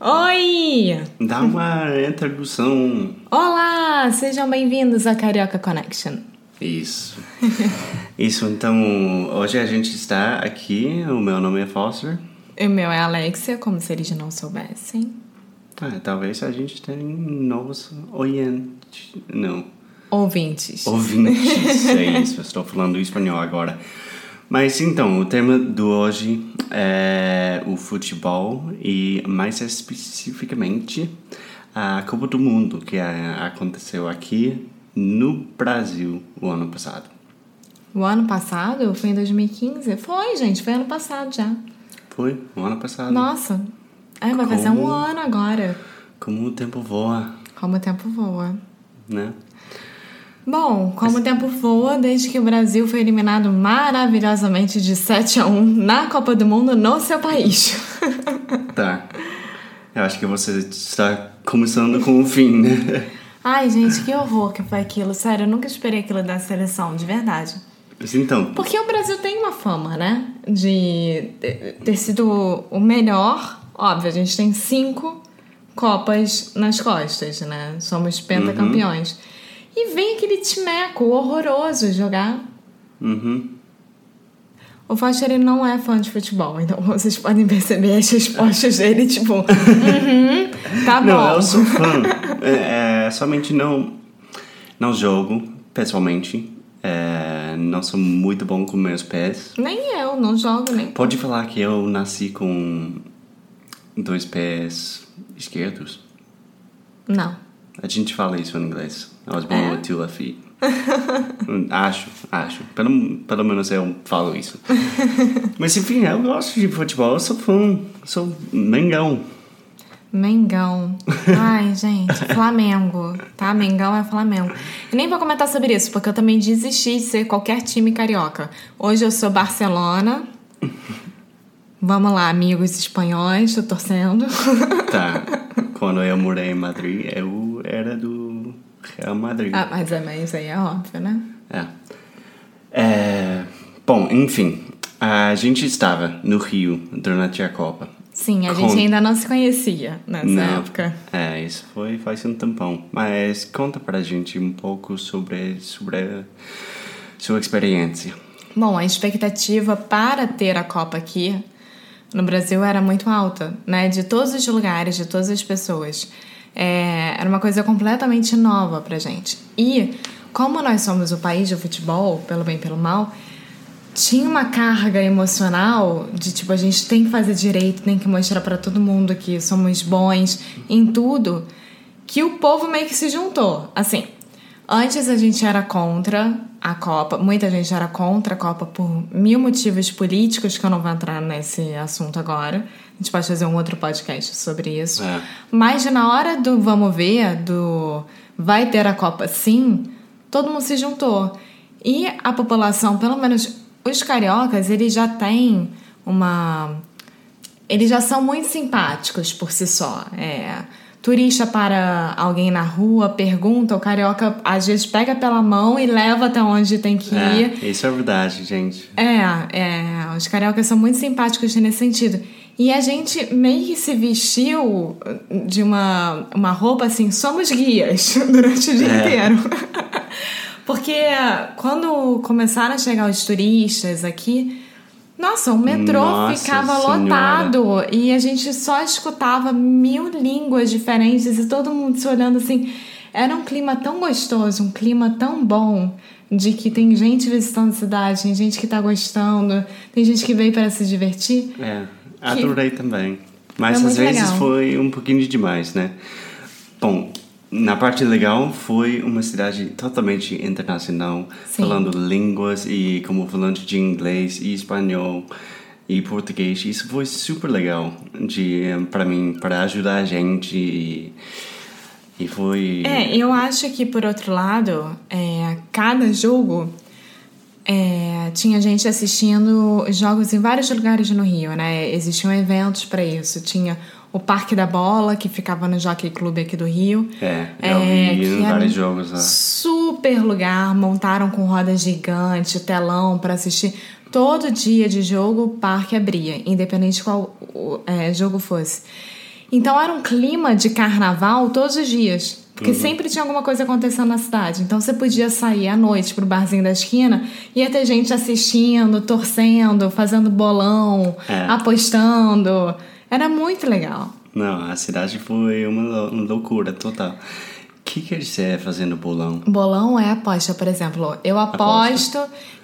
Oi! Dá uma introdução. Olá! Sejam bem-vindos ao Carioca Connection. Isso. Isso, então, hoje a gente está aqui. O meu nome é Foster. O meu é Alexia, como se eles não soubessem. Ah, talvez a gente tenha novos oyentes. Não, Ouvintes. ouvintes. é isso, eu estou falando espanhol agora. Mas então, o tema de hoje é o futebol e mais especificamente a Copa do Mundo que é, aconteceu aqui no Brasil o ano passado. O ano passado? Foi em 2015? Foi, gente, foi ano passado já. Foi o ano passado. Nossa! É, vai fazer um ano agora. Como o tempo voa, Como o tempo voa. né? Bom, como o tempo voa, desde que o Brasil foi eliminado maravilhosamente de 7 a 1 na Copa do Mundo no seu país. Tá. Eu acho que você está começando com o fim, né? Ai, gente, que horror que foi aquilo. Sério, eu nunca esperei aquilo da seleção, de verdade. Então, Porque o Brasil tem uma fama, né? De ter sido o melhor. Óbvio, a gente tem cinco Copas nas costas, né? Somos pentacampeões. E vem aquele timeco horroroso jogar. uhum. O Foster ele não é fã de futebol, então vocês podem perceber as respostas dele, tipo, uhum, tá bom. Não, eu sou fã. é, é, somente não, não jogo, pessoalmente. É, não sou muito bom com meus pés. Nem eu, não jogo nem. Pode falar que eu nasci com dois pés esquerdos? Não. A gente fala isso em inglês. I was born É? with two left feet. Hum, acho, acho. Pelo, pelo menos eu falo isso. Mas enfim, eu gosto de futebol. Eu sou fã. Sou Mengão. Mengão. Ai, gente, Flamengo, tá? Mengão é Flamengo. E nem vou comentar sobre isso, porque eu também desisti de ser qualquer time carioca. Hoje eu sou Barcelona. Vamos lá, amigos espanhóis, tô torcendo. Tá. Quando eu morei em Madrid, eu era do Real Madrid. ah, mas, é, mas aí é óbvio, né? É. É, Bom, enfim. A gente estava no Rio durante a Copa. Sim, a gente ainda não se conhecia nessa Não. época. É, isso foi faz um tempão. Mas conta pra gente um pouco sobre, sobre a sua experiência. Bom, a expectativa para ter a Copa aqui no Brasil era muito alta, né? De todos os lugares, de todas as pessoas. É, era uma coisa completamente nova pra gente. E, como nós somos o país do futebol, pelo bem e pelo mal, tinha uma carga emocional de tipo, a gente tem que fazer direito, tem que mostrar pra todo mundo que somos bons em tudo, que o povo meio que se juntou. Assim, antes a gente era contra a Copa, muita gente era contra a Copa por mil motivos políticos, que eu não vou entrar nesse assunto agora. A gente pode fazer um outro podcast sobre isso. É. Mas na hora do vamos ver, do vai ter a Copa sim, todo mundo se juntou. E a população, pelo menos os cariocas, eles já têm uma. Eles já são muito simpáticos por si só. É, turista para alguém na rua, pergunta, o carioca às vezes pega pela mão e leva até onde tem que ir. É, isso é verdade, gente. É, é, os cariocas são muito simpáticos nesse sentido. E a gente meio que se vestiu de uma, uma roupa assim, somos guias durante o dia É. inteiro. Porque quando começaram a chegar os turistas aqui, nossa, o metrô Nossa ficava Senhora. lotado e a gente só escutava mil línguas diferentes e todo mundo se olhando assim. era um clima tão gostoso, um clima tão bom, de que tem gente visitando a cidade, tem gente que tá gostando, tem gente que veio para se divertir. É, adorei também. Mas às vezes legal. foi um pouquinho demais, né? Bom, na parte legal foi uma cidade totalmente internacional, Sim. falando línguas e como falante de inglês e espanhol e português. Isso foi super legal de para mim, para ajudar a gente e, e foi É, eu acho que por outro lado, é, cada jogo é, tinha gente assistindo jogos em vários lugares no Rio, né? Existiam eventos para isso. Tinha o Parque da Bola, que ficava no Jockey Club aqui do Rio. É, eu vi que em era vários jogos lá. Super lugar, montaram com roda gigante, telão para assistir. Todo dia de jogo o parque abria, independente qual o, é, jogo fosse. Então era um clima de carnaval todos os dias. Porque sempre tinha alguma coisa acontecendo na cidade. Então você podia sair à noite pro barzinho da esquina e ia ter gente assistindo, torcendo, fazendo bolão, É. apostando. Era muito legal. Não, a cidade foi uma lou- uma loucura total. O que quer dizer fazendo bolão? Bolão é aposta, por exemplo. Eu aposto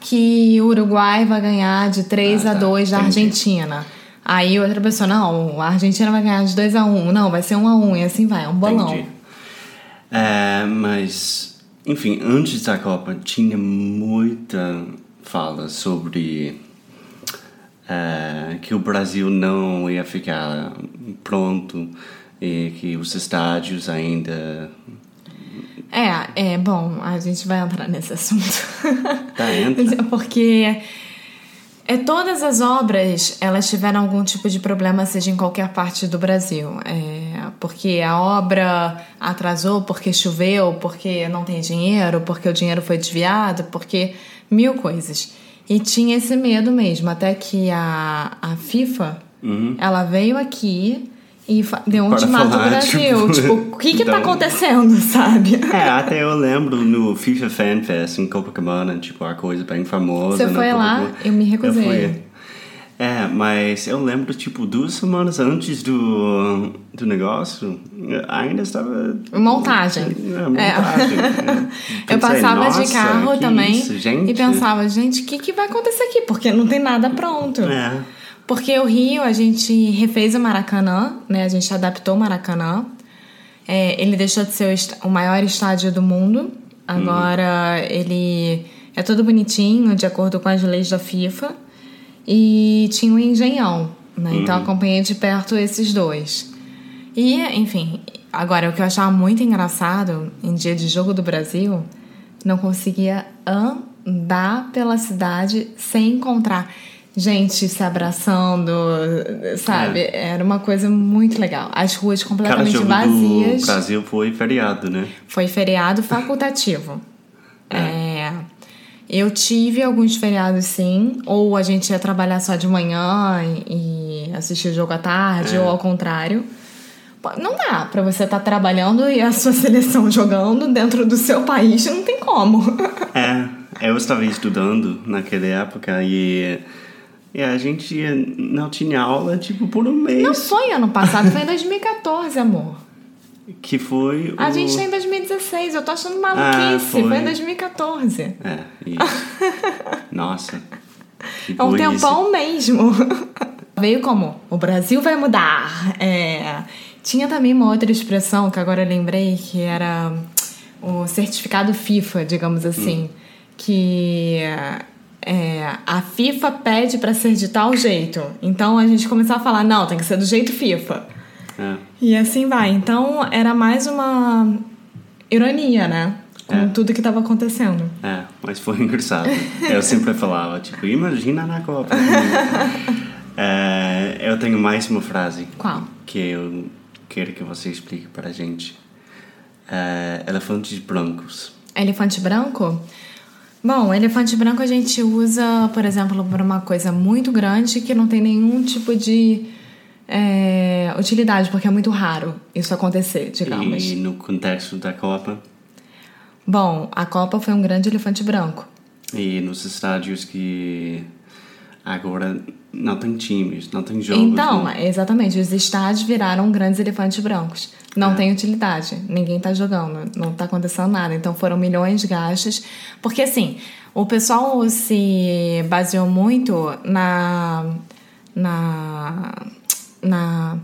que o Uruguai vai ganhar de 3 Ah, a tá. 2 da Entendi. Argentina. Aí outra pessoa, não, a Argentina vai ganhar de 2 a 1 Não, vai ser 1 a 1 e assim vai, é um bolão. Entendi. É, mas, enfim, antes da Copa tinha muita fala sobre é, que o Brasil não ia ficar pronto e que os estádios ainda. É, é, bom, a gente vai entrar nesse assunto. Tá, entra. Porque é, todas as obras, elas tiveram algum tipo de problema, seja em qualquer parte do Brasil. É, porque a obra atrasou, porque choveu, porque não tem dinheiro, porque o dinheiro foi desviado, porque mil coisas. E tinha esse medo mesmo, até que a, a FIFA, ela veio aqui e. Para ultimato falar, ao Brasil. tipo, Tipo, o que que tá então- acontecendo, sabe? É, até eu lembro no FIFA Fan Fest em Copacabana, tipo, a coisa bem famosa. Você na foi lá? Copacabana. Eu me recusei. fui. É, mas eu lembro, tipo, duas semanas antes do, do negócio, ainda estava... Montagem. É, montagem. é. Eu passava "Nossa, de carro também isso, gente?" e pensava, gente, o que, que vai acontecer aqui? Porque não tem nada pronto. É, Porque o Rio, a gente refez o Maracanã, né? A gente adaptou o Maracanã. É, ele deixou de ser o, o maior estádio do mundo. Agora ele é todo bonitinho, de acordo com as leis da FIFA. E tinha o Engenhão, né? Então eu acompanhei de perto esses dois. E, enfim, agora o que eu achava muito engraçado em dia de jogo do Brasil, não conseguia andar pela cidade sem encontrar gente se abraçando, sabe? Era uma coisa muito legal. As ruas completamente jogo vazias. do Brasil foi feriado, né? Foi feriado facultativo. É. Eu tive alguns feriados sim, ou a gente ia trabalhar só de manhã e assistir o jogo à tarde, ou ao contrário. Não dá pra você estar trabalhando e a sua seleção jogando dentro do seu país, não tem como. É, eu estava estudando naquela época e, e a gente não tinha aula, tipo, por um mês. Não foi ano passado, foi em 2014, amor. Que foi A o... gente tá em 2016, eu tô achando maluquice. foi. foi. em 2014. É, isso. Nossa. É um tempão mesmo. Veio como? O Brasil vai mudar. É, Tinha também uma outra expressão que agora eu lembrei, que era o certificado FIFA, digamos assim. Que é, a FIFA pede pra ser de tal jeito. Então a gente começou a falar, não, tem que ser do jeito FIFA. É. E assim vai. Então era mais uma ironia, né? Com É. tudo que tava acontecendo. É, mas foi engraçado. Eu sempre falava, tipo, imagina na Copa. É, eu tenho mais uma frase Qual? que eu quero que você explique para a gente. É, elefantes brancos. Elefante branco? Bom, elefante branco a gente usa, por exemplo, para uma coisa muito grande que não tem nenhum tipo de é, utilidade, porque é muito raro isso acontecer, digamos. E no contexto da Copa Bom, a Copa foi um grande elefante branco. e nos estádios que Agora não tem times, não tem jogos. Então, não. exatamente, os estádios viraram grandes elefantes brancos. Não É. tem utilidade, ninguém tá jogando, não tá acontecendo nada. Então foram milhões gastos. Porque assim, o pessoal se baseou muito na. na. na.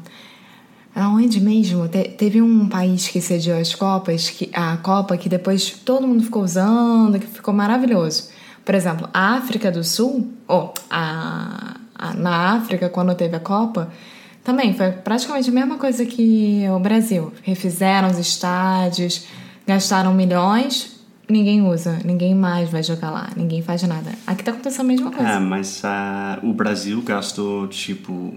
Aonde mesmo? Te- teve um país que cediou as Copas, que, a Copa, que depois todo mundo ficou usando, que ficou maravilhoso. Por exemplo, a África do Sul, ou a, a- na África, quando teve a Copa, também foi praticamente a mesma coisa que o Brasil. Refizeram os estádios, gastaram milhões, ninguém usa, ninguém mais vai jogar lá, ninguém faz nada. Aqui tá acontecendo a mesma coisa. É, mas ah, o Brasil gastou, tipo,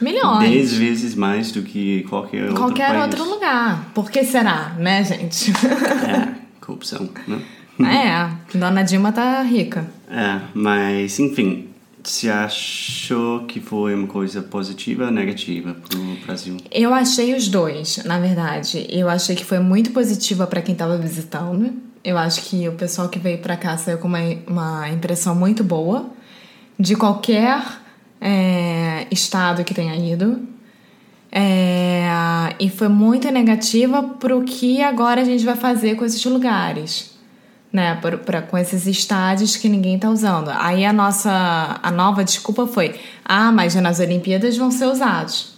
milhões. 10 vezes mais do que qualquer outro Qualquer país. outro lugar. Por que será, né, gente? É, corrupção, né? É, Dona Dilma tá rica. É, mas enfim, você achou que foi uma coisa positiva ou negativa pro Brasil? Eu achei os dois, na verdade. Eu achei que foi muito positiva para quem tava visitando. Eu acho que o pessoal que veio para cá saiu com uma, uma impressão muito boa de qualquer é, estado que tenha ido. É, e foi muito negativa pro que agora a gente vai fazer com esses lugares. Né, pra, pra- com esses estádios que ninguém tá usando. Aí a nossa a nova desculpa foi: ah, mas nas Olimpíadas vão ser usados.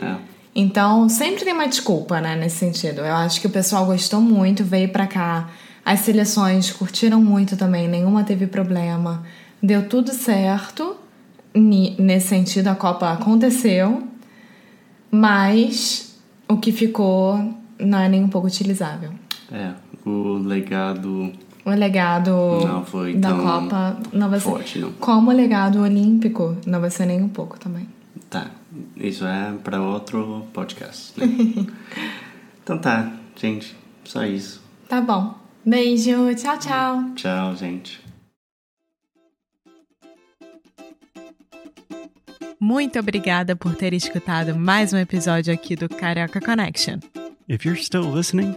É, Então, sempre tem uma desculpa, né, nesse sentido. Eu acho que o pessoal gostou muito, veio pra cá. As seleções curtiram muito também, nenhuma teve problema. Deu tudo certo. Nesse sentido, a Copa aconteceu, mas o que ficou não é nem um pouco utilizável. é, o legado O legado Não foi da Copa não vai ser. forte, não. Como o legado olímpico, não vai ser nem um pouco também. Tá, isso é para outro podcast, né? então tá, gente, só isso. Tá bom. Beijo, tchau, tchau. Tchau, gente. Muito obrigada por ter escutado mais um episódio aqui do Carioca Connection. If you're still listening,